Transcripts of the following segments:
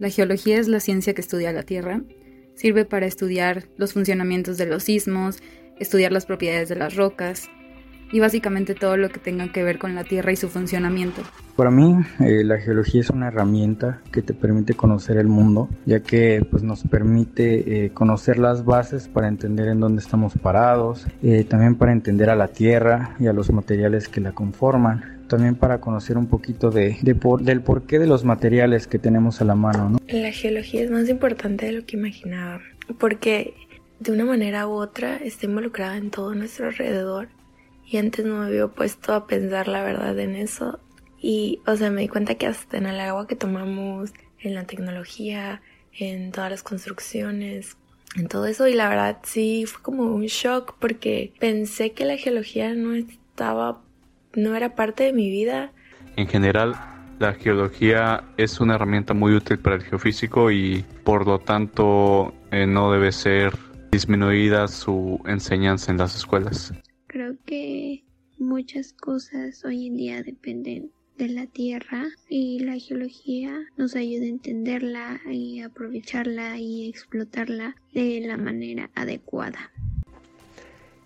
La geología es la ciencia que estudia la Tierra. Sirve para estudiar los funcionamientos de los sismos, estudiar las propiedades de las rocas, y básicamente todo lo que tenga que ver con la Tierra y su funcionamiento. Para mí, eh, la geología es una herramienta que te permite conocer el mundo, ya que pues, nos permite eh, conocer las bases para entender en dónde estamos parados, eh, también para entender a la Tierra y a los materiales que la conforman, también para conocer un poquito de, del porqué de los materiales que tenemos a la mano. ¿no? La geología es más importante de lo que imaginaba, porque de una manera u otra está involucrada en todo nuestro alrededor y antes no me había puesto a pensar la verdad en eso. Y, o sea, me di cuenta que hasta en el agua que tomamos, en la tecnología, en todas las construcciones, en todo eso. Y la verdad sí fue como un shock porque pensé que la geología no estaba, no era parte de mi vida. En general, la geología es una herramienta muy útil para el geofísico y por lo tanto eh, no debe ser disminuida su enseñanza en las escuelas. Creo que muchas cosas hoy en día dependen de la tierra y la geología nos ayuda a entenderla y aprovecharla y explotarla de la manera adecuada.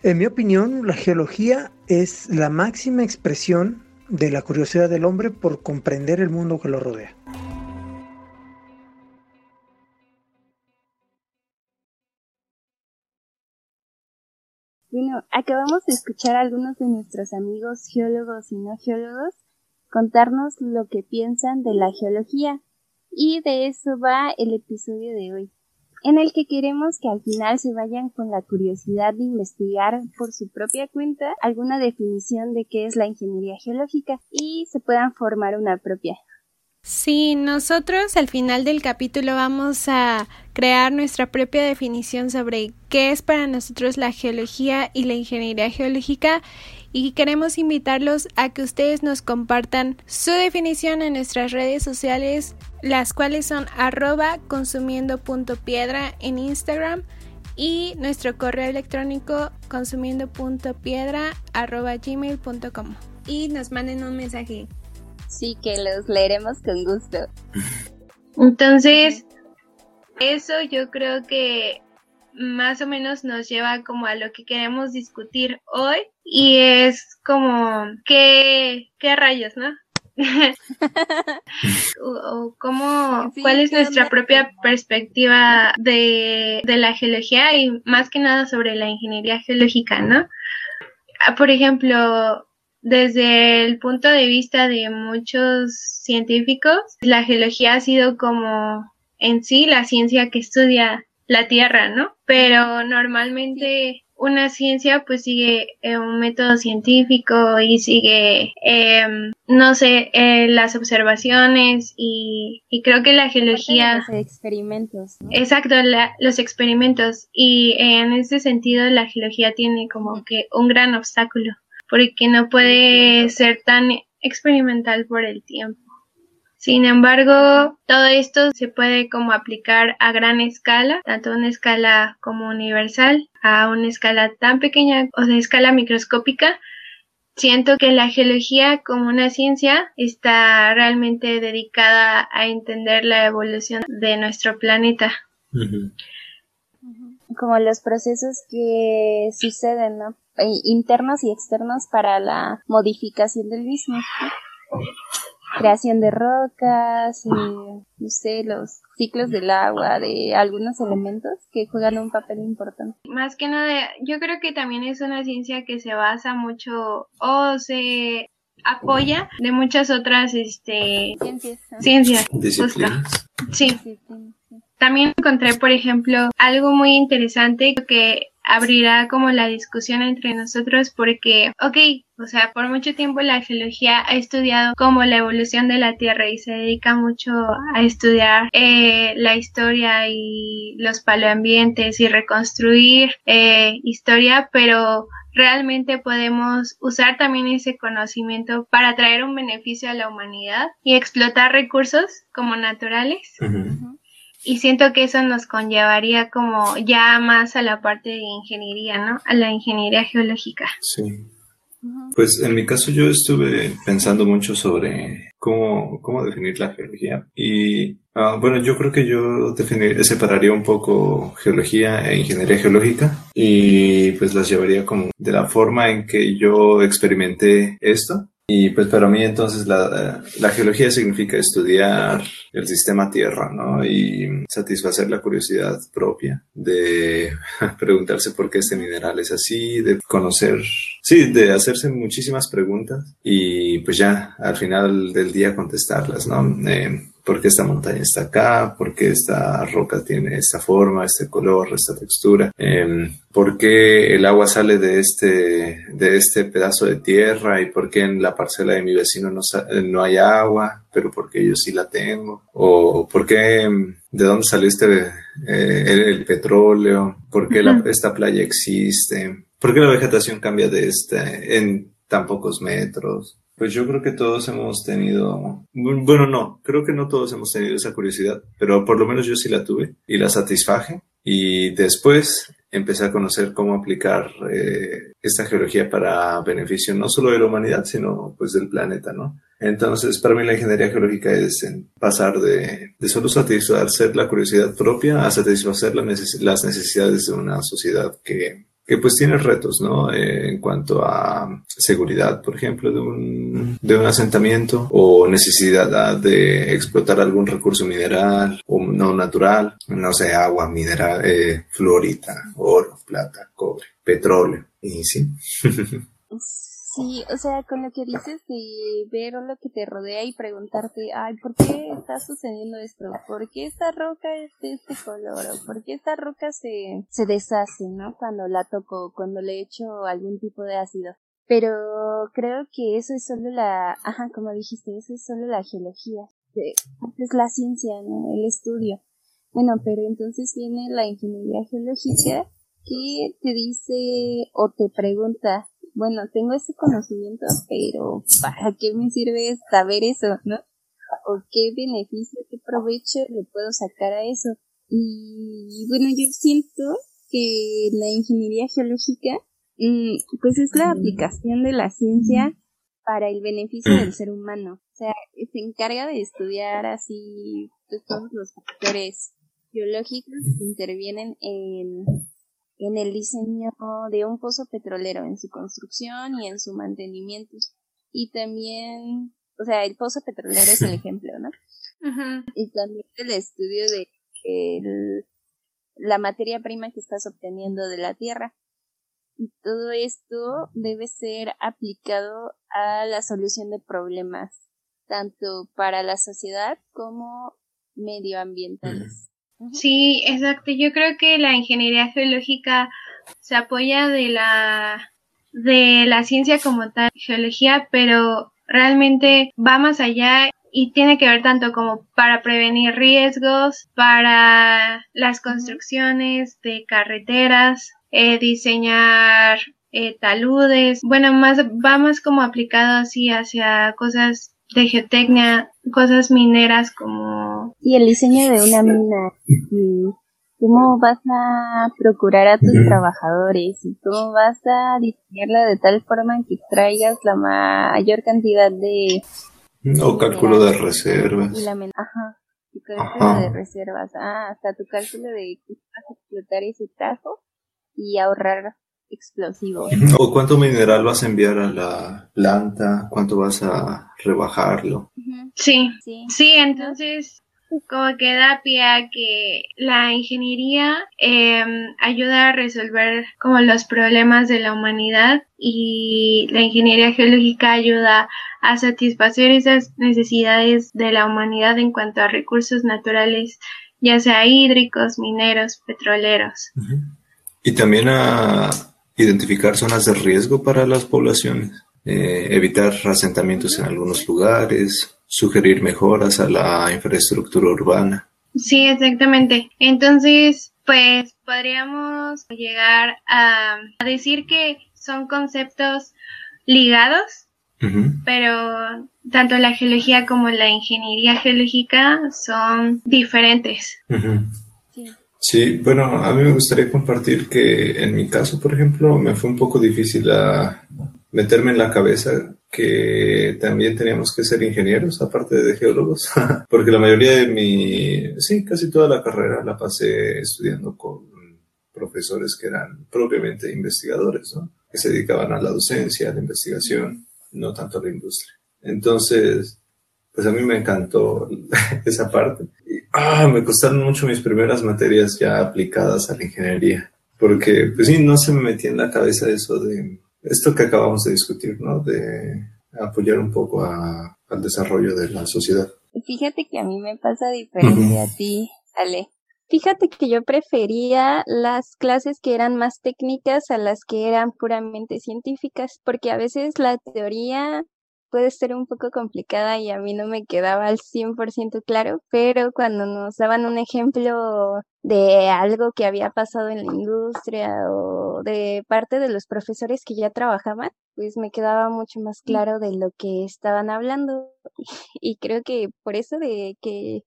En mi opinión, la geología es la máxima expresión de la curiosidad del hombre por comprender el mundo que lo rodea. Bueno, acabamos de escuchar a algunos de nuestros amigos geólogos y no geólogos contarnos lo que piensan de la geología y de eso va el episodio de hoy, en el que queremos que al final se vayan con la curiosidad de investigar por su propia cuenta alguna definición de qué es la ingeniería geológica y se puedan formar una propia. Sí, nosotros al final del capítulo vamos a crear nuestra propia definición sobre qué es para nosotros la geología y la ingeniería geológica y queremos invitarlos a que ustedes nos compartan su definición en nuestras redes sociales, las cuales son arroba consumiendo.piedra en Instagram y nuestro correo electrónico consumiendo.piedra arroba gmail.com y nos manden un mensaje Sí, que los leeremos con gusto. Entonces, eso yo creo que más o menos nos lleva como a lo que queremos discutir hoy y es como qué, qué rayos, ¿no? o, cómo, cuál es nuestra propia perspectiva de, de la geología y más que nada sobre la ingeniería geológica, ¿no? Ah, por ejemplo, desde el punto de vista de muchos científicos, la geología ha sido como en sí la ciencia que estudia la Tierra, ¿no? Pero normalmente una ciencia pues sigue eh, un método científico y sigue, em, no sé, eh, las observaciones y, creo que la geología... Los experimentos. Exacto, los experimentos y en ese sentido la geología tiene como que un gran obstáculo porque no puede ser tan experimental por el tiempo. Sin embargo, todo esto se puede como aplicar a gran escala, tanto a una escala como universal, a una escala tan pequeña o de escala microscópica. Siento que la geología como una ciencia está realmente dedicada a entender la evolución de nuestro planeta. Como los procesos que suceden, ¿no? Internos y externos para la modificación del mismo. Creación de rocas, no sé, los ciclos del agua, de algunos elementos que juegan un papel importante. Más que nada, yo creo que también es una ciencia que se basa mucho o se apoya de muchas otras este, ciencias. Ciencias. Sí. También encontré, por ejemplo, algo muy interesante que abrirá como la discusión entre nosotros porque, ok, o sea, por mucho tiempo la geología ha estudiado como la evolución de la Tierra y se dedica mucho a estudiar eh, la historia y los paleoambientes y reconstruir eh, historia, pero realmente podemos usar también ese conocimiento para traer un beneficio a la humanidad y explotar recursos como naturales y siento que eso nos conllevaría como ya más a la parte de ingeniería, ¿no? A la ingeniería geológica. Sí. Pues en mi caso yo estuve pensando mucho sobre cómo, cómo definir la geología y ah, bueno, yo creo que yo definir, separaría un poco geología e ingeniería geológica y pues las llevaría como de la forma en que yo experimenté esto y pues para mí entonces la, la, geología significa estudiar el sistema Tierra, ¿no? Y satisfacer la curiosidad propia de preguntarse por qué este mineral es así, de conocer, sí, de hacerse muchísimas preguntas y pues ya al final del día contestarlas, ¿no? Eh, por qué esta montaña está acá, por qué esta roca tiene esta forma, este color, esta textura, eh, por qué el agua sale de este, de este pedazo de tierra y por qué en la parcela de mi vecino no, no hay agua, pero porque yo sí la tengo, o por qué, de dónde salió este, eh, el, petróleo, por qué esta playa existe, por qué la vegetación cambia de este, en tan pocos metros, pues yo creo que todos hemos tenido, bueno, no, creo que no todos hemos tenido esa curiosidad, pero por lo menos yo sí la tuve y la satisfaje. Y después empecé a conocer cómo aplicar eh, esta geología para beneficio no solo de la humanidad, sino pues del planeta, ¿no? Entonces, para mí la ingeniería geológica es pasar de, de solo satisfacer la curiosidad propia a satisfacer las necesidades de una sociedad que que pues tiene retos, ¿no? Eh, en cuanto a seguridad, por ejemplo, de un, de un asentamiento o necesidad de explotar algún recurso mineral o no natural, no sé, agua, mineral, eh, florita, oro, plata, cobre, petróleo, y sí. Sí, o sea, con lo que dices de ver lo que te rodea y preguntarte, ay, ¿por qué está sucediendo esto? ¿Por qué esta roca es de este color? por qué esta roca se, se deshace, ¿no? Cuando la toco, cuando le echo algún tipo de ácido. Pero creo que eso es solo la, ajá, como dijiste, eso es solo la geología. Es la ciencia, ¿no? El estudio. Bueno, pero entonces viene la ingeniería geológica que te dice o te pregunta, bueno, tengo ese conocimiento, pero ¿para qué me sirve saber eso, no? ¿O qué beneficio, qué provecho le puedo sacar a eso? Y bueno, yo siento que la ingeniería geológica, mm, pues es la aplicación de la ciencia para el beneficio del ser humano. O sea, se encarga de estudiar así pues, todos los factores geológicos que intervienen en en el diseño de un pozo petrolero, en su construcción y en su mantenimiento. Y también, o sea, el pozo petrolero es el ejemplo, ¿no? Y también el estudio de la materia prima que estás obteniendo de la tierra. Y todo esto debe ser aplicado a la solución de problemas, tanto para la sociedad como medioambientales. Sí, exacto. Yo creo que la ingeniería geológica se apoya de la de la ciencia como tal, geología, pero realmente va más allá y tiene que ver tanto como para prevenir riesgos, para las construcciones de carreteras, eh, diseñar eh, taludes, bueno, más va más como aplicado así hacia cosas de geotecnia, cosas mineras como... Y el diseño de una mina. Y cómo vas a procurar a tus trabajadores y cómo vas a diseñarla de tal forma que extraigas la mayor cantidad de... O cálculo de reservas. Ajá, tu cálculo de reservas. Ah, hasta tu cálculo de que vas a explotar ese tajo y ahorrar explosivo. ¿O cuánto mineral vas a enviar a la planta? ¿Cuánto vas a rebajarlo? Sí, sí, entonces como que da pie a que la ingeniería em, ayuda a resolver como los problemas de la humanidad y la ingeniería geológica ayuda a satisfacer esas necesidades de la humanidad en cuanto a recursos naturales, ya sea hídricos, mineros, petroleros. Y también a identificar zonas de riesgo para las poblaciones, eh, evitar asentamientos en algunos lugares, sugerir mejoras a la infraestructura urbana. Sí, exactamente. Entonces, pues podríamos llegar a, decir que son conceptos ligados, pero tanto la geología como la ingeniería geológica son diferentes. Sí, bueno, a mí me gustaría compartir que en mi caso, por ejemplo, me fue un poco difícil a meterme en la cabeza que también teníamos que ser ingenieros, aparte de geólogos, porque la mayoría de mi, sí, casi toda la carrera la pasé estudiando con profesores que eran propiamente investigadores, ¿no? que se dedicaban a la docencia, a la investigación, no tanto a la industria. Entonces, pues a mí me encantó esa parte. Y, ah, me costaron mucho mis primeras materias ya aplicadas a la ingeniería, porque pues sí, no se me metía en la cabeza eso de esto que acabamos de discutir, ¿no? De apoyar un poco al desarrollo de la sociedad. Fíjate que a mí me pasa diferente a ti, Ale. Fíjate que yo prefería las clases que eran más técnicas a las que eran puramente científicas, porque a veces la teoría puede ser un poco complicada y a mí no me quedaba al 100% claro, pero cuando nos daban un ejemplo de algo que había pasado en la industria o de parte de los profesores que ya trabajaban, pues me quedaba mucho más claro de lo que estaban hablando y creo que por eso de que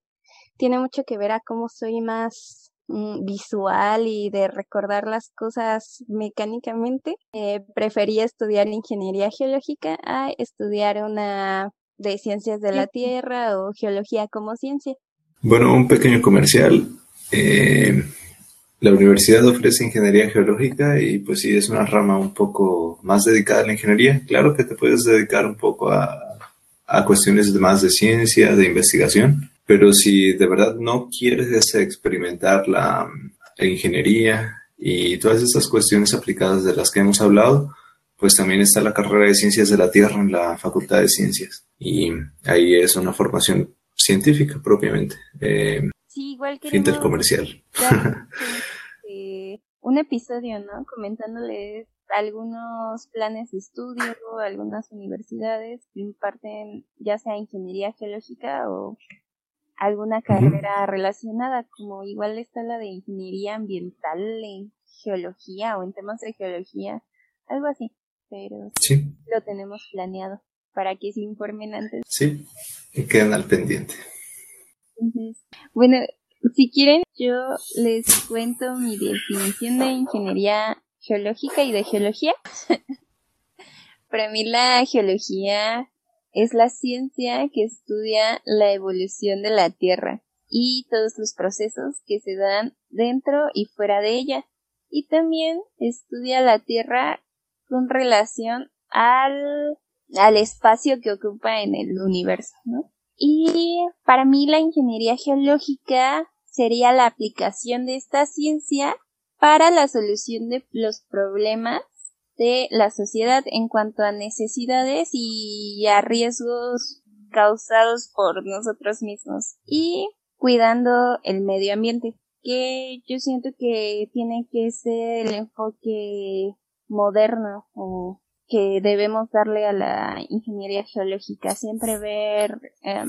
tiene mucho que ver a cómo soy más mm, visual y de recordar las cosas mecánicamente. Eh, prefería estudiar ingeniería geológica a estudiar una de ciencias de la Tierra o geología como ciencia. Bueno, un pequeño comercial. Eh, la universidad ofrece ingeniería geológica y pues sí, es una rama un poco más dedicada a la ingeniería. Claro que te puedes dedicar un poco a, a cuestiones más de ciencia, de investigación, pero si de verdad no quieres experimentar la, ingeniería y todas estas cuestiones aplicadas de las que hemos hablado, pues también está la carrera de Ciencias de la Tierra en la Facultad de Ciencias. Y ahí es una formación científica propiamente. Eh, sí, igual que intercomercial. Eh, un episodio, ¿no? Comentándoles algunos planes de estudio, algunas universidades que imparten ya sea ingeniería geológica o alguna carrera relacionada, como igual está la de ingeniería ambiental en geología o en temas de geología, algo así, pero sí. lo tenemos planeado para que se informen antes. Sí, y queden al pendiente. Bueno, si quieren, yo les cuento mi definición de ingeniería geológica y de geología. Para mí la geología es la ciencia que estudia la evolución de la Tierra y todos los procesos que se dan dentro y fuera de ella. Y también estudia la Tierra con relación al, al espacio que ocupa en el universo, ¿no? Y para mí la ingeniería geológica sería la aplicación de esta ciencia para la solución de los problemas de la sociedad en cuanto a necesidades y a riesgos causados por nosotros mismos y cuidando el medio ambiente que yo siento que tiene que ser el enfoque moderno o que debemos darle a la ingeniería geológica siempre ver em,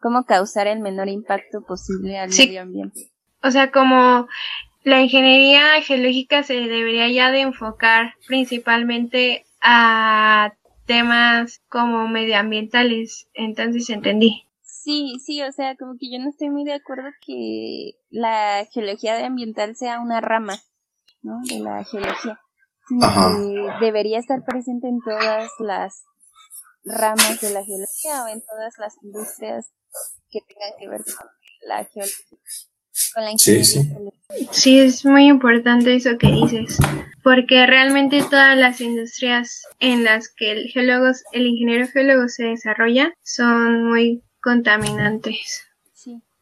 cómo causar el menor impacto posible al medio ambiente o sea como la ingeniería geológica se debería ya de enfocar principalmente a temas como medioambientales, entonces entendí. Sí, sí, o sea, como que yo no estoy muy de acuerdo que la geología ambiental sea una rama, ¿no? De la geología, que debería estar presente en todas las ramas de la geología o en todas las industrias que tengan que ver con la geología. Sí, sí. Sí, es muy importante eso que dices, porque realmente todas las industrias en las que el geólogo, el ingeniero geólogo se desarrolla son muy contaminantes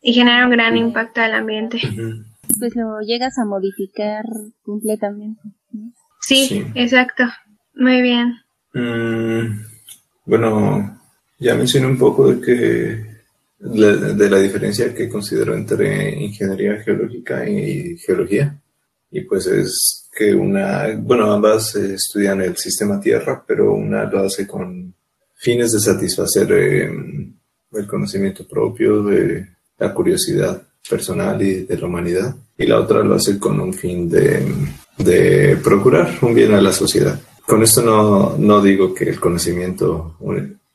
y generan un gran impacto al ambiente. Pues lo llegas a modificar completamente. Sí, exacto. Muy bien. Mm, bueno, ya mencioné un poco de que de la diferencia que considero entre ingeniería geológica y geología. Y pues es que una, bueno, ambas estudian el sistema Tierra, pero una lo hace con fines de satisfacer em, el conocimiento propio, de la curiosidad personal y de la humanidad. Y la otra lo hace con un fin de, de procurar un bien a la sociedad. Con esto no, no digo que el conocimiento,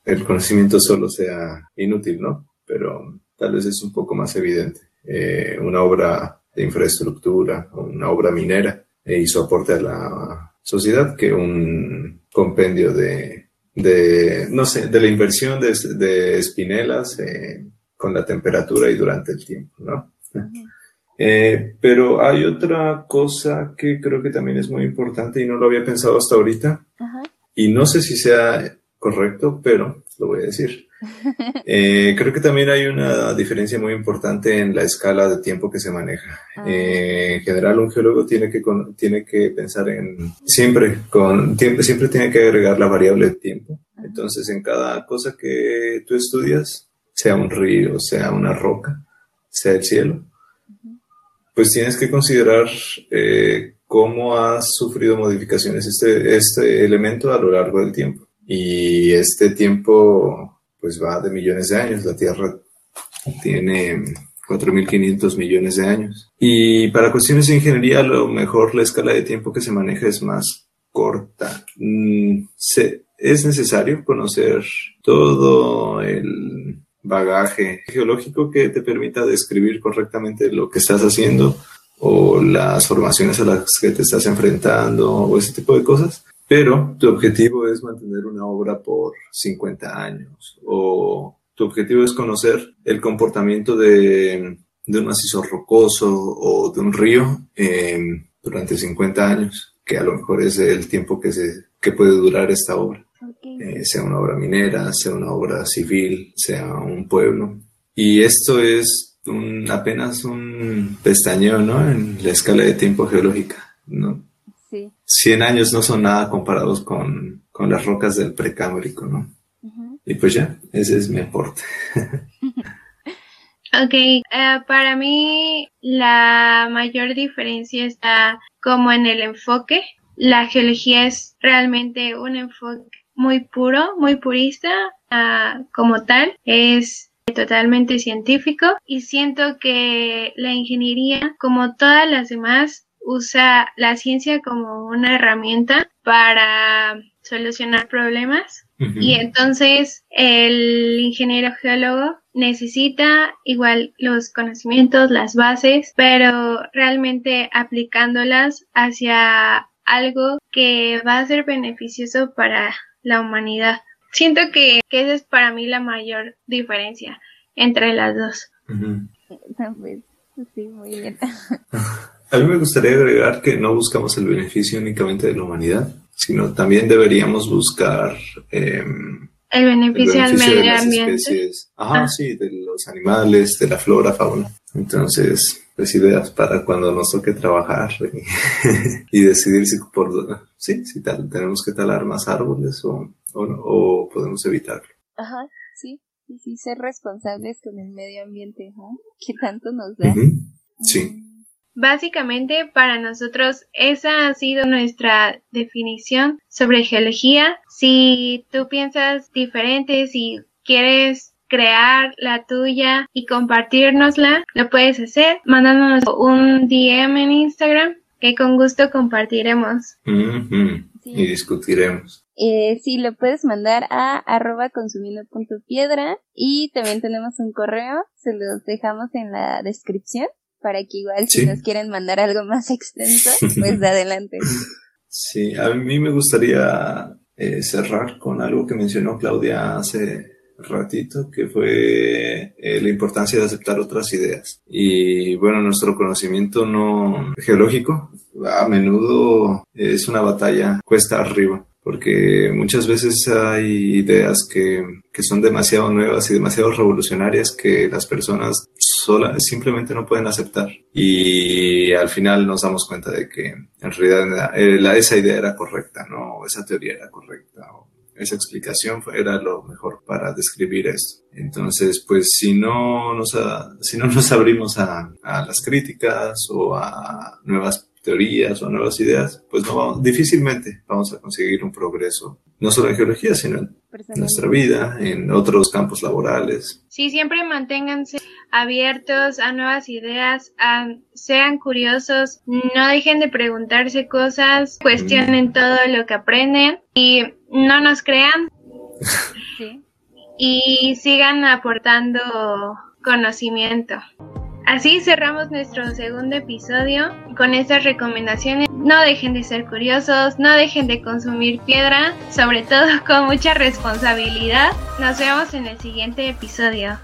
el conocimiento solo sea inútil, ¿no? pero tal vez es un poco más evidente. Eh, una obra de infraestructura, una obra minera, e hizo aporte a la sociedad que un compendio de, de, no sé, de la inversión de, de espinelas eh, con la temperatura y durante el tiempo, ¿no? Eh, pero hay otra cosa que creo que también es muy importante y no lo había pensado hasta ahorita. Y no sé si sea correcto, pero lo voy a decir. Eh, creo que también hay una diferencia muy importante en la escala de tiempo que se maneja. Ah. Eh, en general, un geólogo tiene que, tiene que pensar en siempre, con tiempo, siempre tiene que agregar la variable de tiempo. Entonces, en cada cosa que tú estudias, sea un río, sea una roca, sea el cielo, pues tienes que considerar eh, cómo ha sufrido modificaciones este, este elemento a lo largo del tiempo. Y este tiempo pues va de millones de años. La Tierra tiene 4.500 millones de años. Y para cuestiones de ingeniería, a lo mejor la escala de tiempo que se maneja es más corta. Mm, es necesario conocer todo el bagaje geológico que te permita describir correctamente lo que estás haciendo o las formaciones a las que te estás enfrentando o ese tipo de cosas. Pero tu objetivo es mantener una obra por 50 años o tu objetivo es conocer el comportamiento de, de un macizo rocoso o de un río eh, durante 50 años, que a lo mejor es el tiempo que, se, que puede durar esta obra. Eh, sea una obra minera, sea una obra civil, sea un pueblo. Y esto es un, apenas un pestañeo, ¿no? En la escala de tiempo geológica, ¿no? Sí. 100 años no son nada comparados con, con las rocas del precámbrico, ¿no? Y pues ya, ese es mi aporte. ok, eh, para mí la mayor diferencia está como en el enfoque. La geología es realmente un enfoque muy puro, muy purista uh, como tal. Es totalmente científico y siento que la ingeniería, como todas las demás, usa la ciencia como una herramienta para solucionar problemas y entonces el ingeniero geólogo necesita igual los conocimientos, las bases, pero realmente aplicándolas hacia algo que va a ser beneficioso para la humanidad. Siento que, esa es para mí la mayor diferencia entre las dos. Pues, sí, muy bien. A mí me gustaría agregar que no buscamos el beneficio únicamente de la humanidad, sino también deberíamos buscar em, el, beneficio al medio ambiente. Ajá, ah. sí, de los animales, de la flora, fauna. Entonces, pues ideas para cuando nos toque trabajar y, decidir si por sí, si tal, tenemos que talar más árboles o, o, podemos evitarlo. Ajá, sí, sí, sí, ser responsables con el medio ambiente, ¿no? Que tanto nos da. Sí. Básicamente, para nosotros, esa ha sido nuestra definición sobre geología. Si tú piensas diferente, si quieres crear la tuya y compartirnosla, lo puedes hacer mandándonos un DM en Instagram que con gusto compartiremos. Y discutiremos. Eh, sí, lo puedes mandar a arroba consumiendo punto piedra y también tenemos un correo, se los dejamos en la descripción para que igual si nos quieren mandar algo más extenso, pues adelante. Sí, a mí me gustaría eh, cerrar con algo que mencionó Claudia hace ratito, que fue eh, la importancia de aceptar otras ideas. Y bueno, nuestro conocimiento no geológico a menudo es una batalla cuesta arriba porque muchas veces hay ideas que, que, son demasiado nuevas y demasiado revolucionarias que las personas sola, simplemente no pueden aceptar. Y al final nos damos cuenta de que en realidad eh, esa idea era correcta, ¿no? Esa teoría era correcta, esa explicación era lo mejor para describir esto. Entonces, pues si no nos, si no nos abrimos a, a las críticas o a nuevas teorías o nuevas ideas, pues no vamos, difícilmente vamos a conseguir un progreso, no solo en geología, sino en nuestra vida, en otros campos laborales. Sí, siempre manténganse abiertos a nuevas ideas, sean curiosos, no dejen de preguntarse cosas, cuestionen todo lo que aprenden y no nos crean. Y sigan aportando conocimiento. Así cerramos nuestro segundo episodio con estas recomendaciones no dejen de ser curiosos, no dejen de consumir piedra, sobre todo con mucha responsabilidad. Nos vemos en el siguiente episodio.